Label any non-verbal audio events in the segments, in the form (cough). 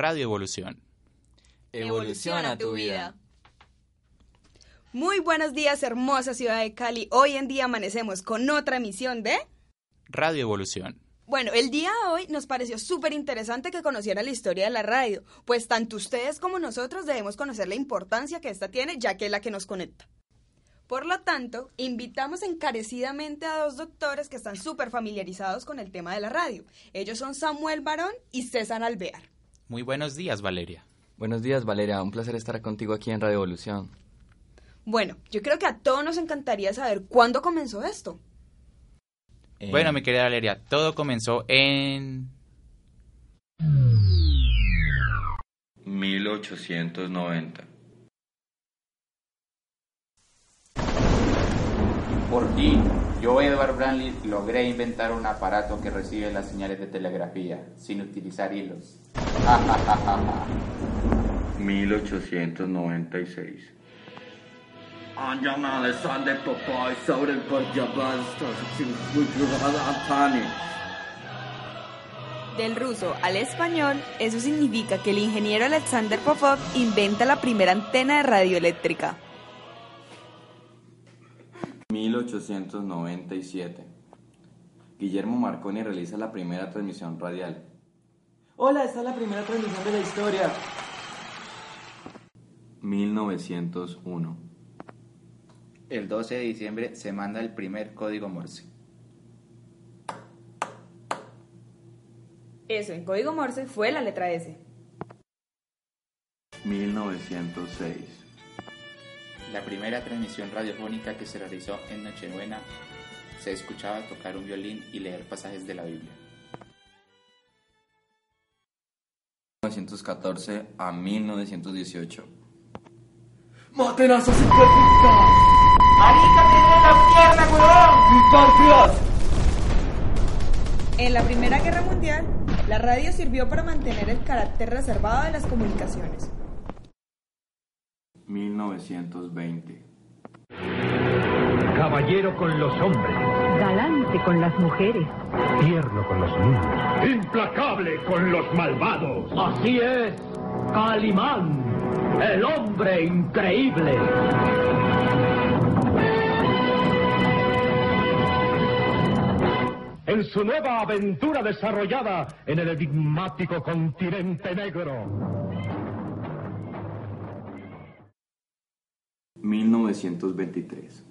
Radio Evolución. Evoluciona tu vida. Muy buenos días, hermosa ciudad de Cali. Hoy en día amanecemos con otra emisión de... Radio Evolución. Bueno, el día de hoy nos pareció súper interesante que conociera la historia de la radio, pues tanto ustedes como nosotros debemos conocer la importancia que esta tiene, ya que es la que nos conecta. Por lo tanto, invitamos encarecidamente a dos doctores que están súper familiarizados con el tema de la radio. Ellos son Samuel Barón y César Alvear. Muy buenos días, Valeria. Buenos días, Valeria. Un placer estar contigo aquí en Radio Evolución. Bueno, yo creo que a todos nos encantaría saber cuándo comenzó esto. Eh, Bueno, mi querida Valeria, todo comenzó en... 1890. Por fin, yo, Edward Branly, logré inventar un aparato que recibe las señales de telegrafía sin utilizar hilos. 1896. Anjan Alexander Popeye Sauren Parjaban Antani. Del ruso al español, eso significa que el ingeniero Alexander Popov inventa la primera antena de radioeléctrica. 1897. Guillermo Marconi realiza la primera transmisión radial. Hola, esta es la primera transmisión de la historia. 1901. El 12 de diciembre se manda el primer código Morse. Eso en código Morse fue la letra S. 1906. La primera transmisión radiofónica que se realizó en Nochebuena se escuchaba tocar un violín y leer pasajes de la Biblia. 1914 a 1918. ¡Maten a esos hijueputas! ¡Marica, tiene la pierna, huevón! En la Primera Guerra Mundial, la radio sirvió para mantener el carácter reservado de las comunicaciones. 1920. Caballero con los hombres, galante con las mujeres, tierno con los niños, implacable con los malvados. Así es, Calimán, el hombre increíble. En su nueva aventura desarrollada en el enigmático continente negro. 1923.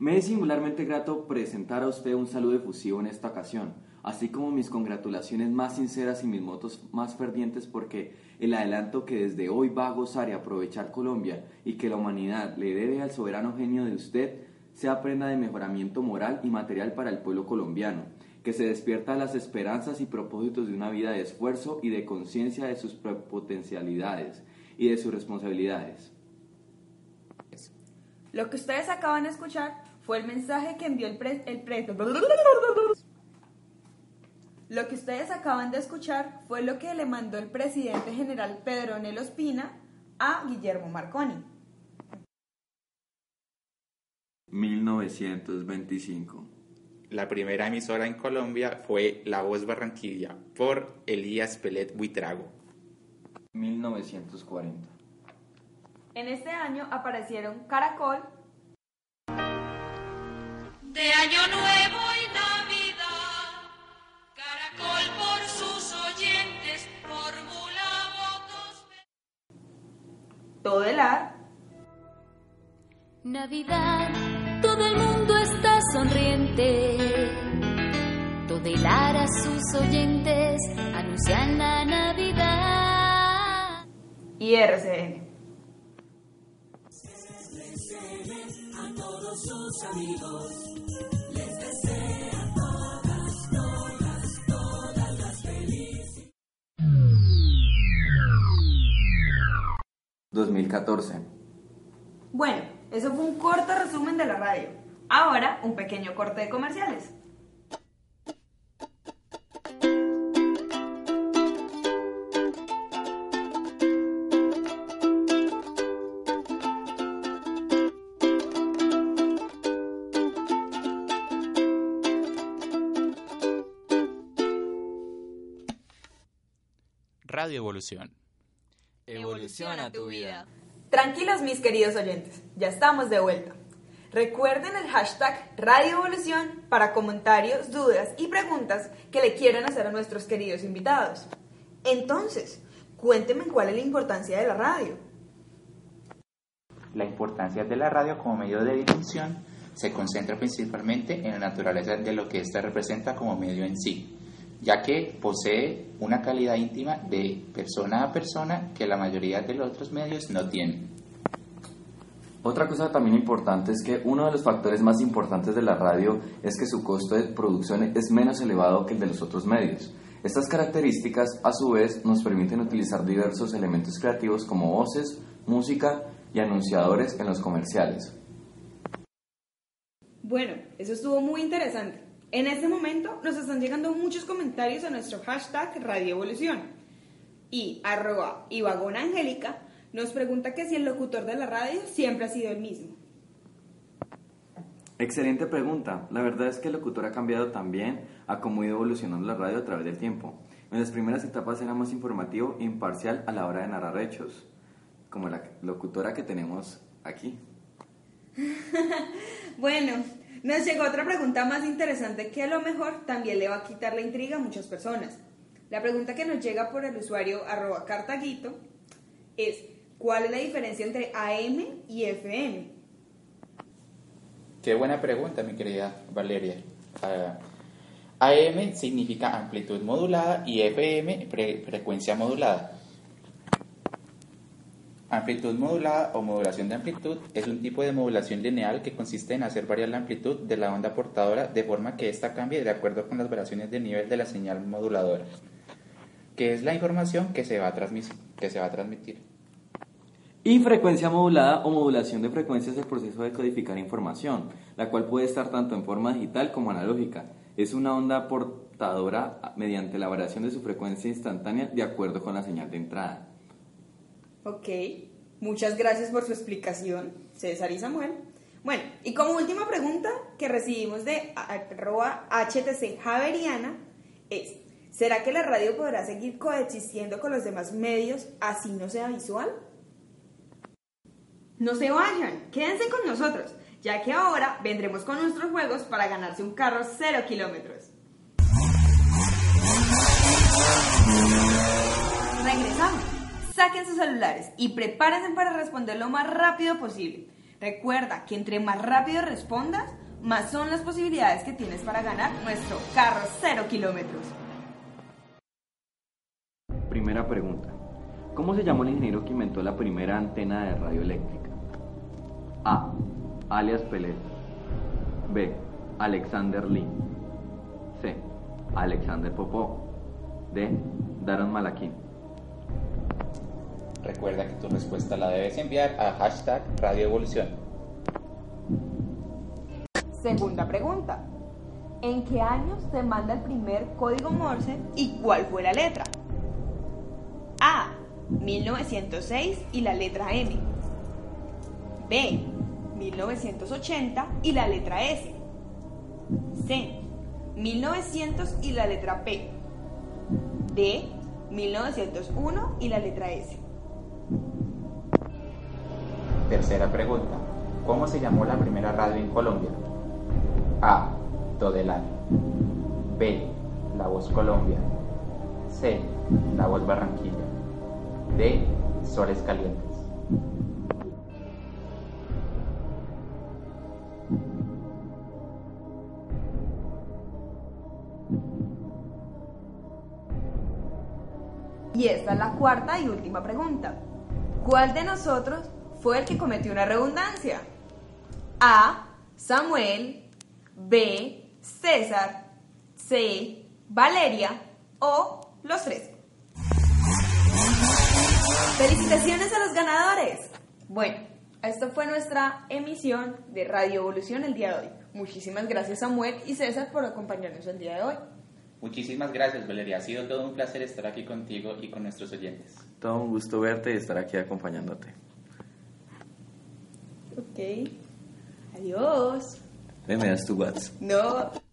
Me es singularmente grato presentar a usted un saludo efusivo en esta ocasión, así como mis congratulaciones más sinceras y mis motos más fervientes porque el adelanto que desde hoy va a gozar y aprovechar Colombia y que la humanidad le debe al soberano genio de usted sea prenda de mejoramiento moral y material para el pueblo colombiano, que se despierta a las esperanzas y propósitos de una vida de esfuerzo y de conciencia de sus potencialidades y de sus responsabilidades. Lo que ustedes acaban de escuchar fue el mensaje que envió el pre... El pre- lo que ustedes acaban de escuchar fue lo que le mandó el presidente general Pedro Nel Ospina a Guillermo Marconi. 1925. La primera emisora en Colombia fue La Voz Barranquilla por Elías Pelet Buitrago. 1940. En este año aparecieron Caracol, De Año Nuevo y Navidad, Caracol por sus oyentes formula votos. Todelar, Navidad, todo el mundo está sonriente. Todelar a sus oyentes anuncian la Navidad. y RCN. Todos sus amigos les desea 2014. Bueno, eso fue un corto resumen de la radio. Ahora, un pequeño corte de comerciales. Radio Evolución. Evoluciona tu vida. Tranquilos mis queridos oyentes, ya estamos de vuelta. Recuerden el hashtag Radio Evolución para comentarios, dudas y preguntas que le quieran hacer a nuestros queridos invitados. Entonces, cuéntenme cuál es la importancia de la radio. La importancia de la radio como medio de difusión se concentra principalmente en la naturaleza de lo que ésta representa como medio en sí, ya que posee una calidad íntima de persona a persona que la mayoría de los otros medios no tienen. Otra cosa también importante es que uno de los factores más importantes de la radio es que su costo de producción es menos elevado que el de los otros medios. Estas características, a su vez, nos permiten utilizar diversos elementos creativos como voces, música y anunciadores en los comerciales. Bueno, eso estuvo muy interesante. En este momento nos están llegando muchos comentarios a nuestro hashtag Radio Evolución. Y arroba y vagón angélica nos pregunta que si el locutor de la radio siempre ha sido el mismo. Excelente pregunta. La verdad es que el locutor ha cambiado también a cómo ha ido evolucionando la radio a través del tiempo. En las primeras etapas era más informativo e imparcial a la hora de narrar hechos, como la locutora que tenemos aquí. (laughs) bueno, nos llegó otra pregunta más interesante que a lo mejor también le va a quitar la intriga a muchas personas. La pregunta que nos llega por el usuario arroba cartaguito es ¿cuál es la diferencia entre AM y FM? Qué buena pregunta, mi querida Valeria. Ah, AM significa amplitud modulada y FM fre- frecuencia modulada. Amplitud modulada o modulación de amplitud es un tipo de modulación lineal que consiste en hacer variar la amplitud de la onda portadora de forma que ésta cambie de acuerdo con las variaciones de nivel de la señal moduladora, que es la información que se va a, transmis- que se va a transmitir. Y frecuencia modulada o modulación de frecuencia es el proceso de codificar información, la cual puede estar tanto en forma digital como analógica. Es una onda portadora mediante la variación de su frecuencia instantánea de acuerdo con la señal de entrada. Ok, muchas gracias por su explicación, César y Samuel. Bueno, y como última pregunta que recibimos de arroba HTC Javeriana es, ¿será que la radio podrá seguir coexistiendo con los demás medios así no sea visual? No se vayan, quédense con nosotros, ya que ahora vendremos con nuestros juegos para ganarse un carro cero kilómetros. Regresamos. Saquen sus celulares y prepárense para responder lo más rápido posible. Recuerda que entre más rápido respondas, más son las posibilidades que tienes para ganar nuestro carro cero kilómetros. Primera pregunta. ¿Cómo se llamó el ingeniero que inventó la primera antena de radio eléctrica? A. Alias Pelé. B. Alexander Lee. C. Alexander Popov. D. Daron Malakin. Recuerda que tu respuesta la debes enviar a hashtag Radio Evolución. Segunda pregunta. ¿En qué años se manda el primer código Morse y cuál fue la letra? A. 1906 y la letra M. B. 1980 y la letra S. C. 1900 y la letra P. D. 1901 y la letra S. Tercera pregunta. ¿Cómo se llamó la primera radio en Colombia? A. Todelán. B. La Voz Colombia. C. La Voz Barranquilla. D. Soles Calientes. Y esta es la cuarta y última pregunta. ¿Cuál de nosotros fue el que cometió una redundancia? A. Samuel. B. César. C. Valeria. O los tres. ¡Felicitaciones a los ganadores! Bueno, esta fue nuestra emisión de Radio Evolución el día de hoy. Muchísimas gracias Samuel y César por acompañarnos el día de hoy. Muchísimas gracias, Valeria. Ha sido todo un placer estar aquí contigo y con nuestros oyentes. Todo un gusto verte y estar aquí acompañándote. Ok. Adiós. Ven, me das tu WhatsApp. No.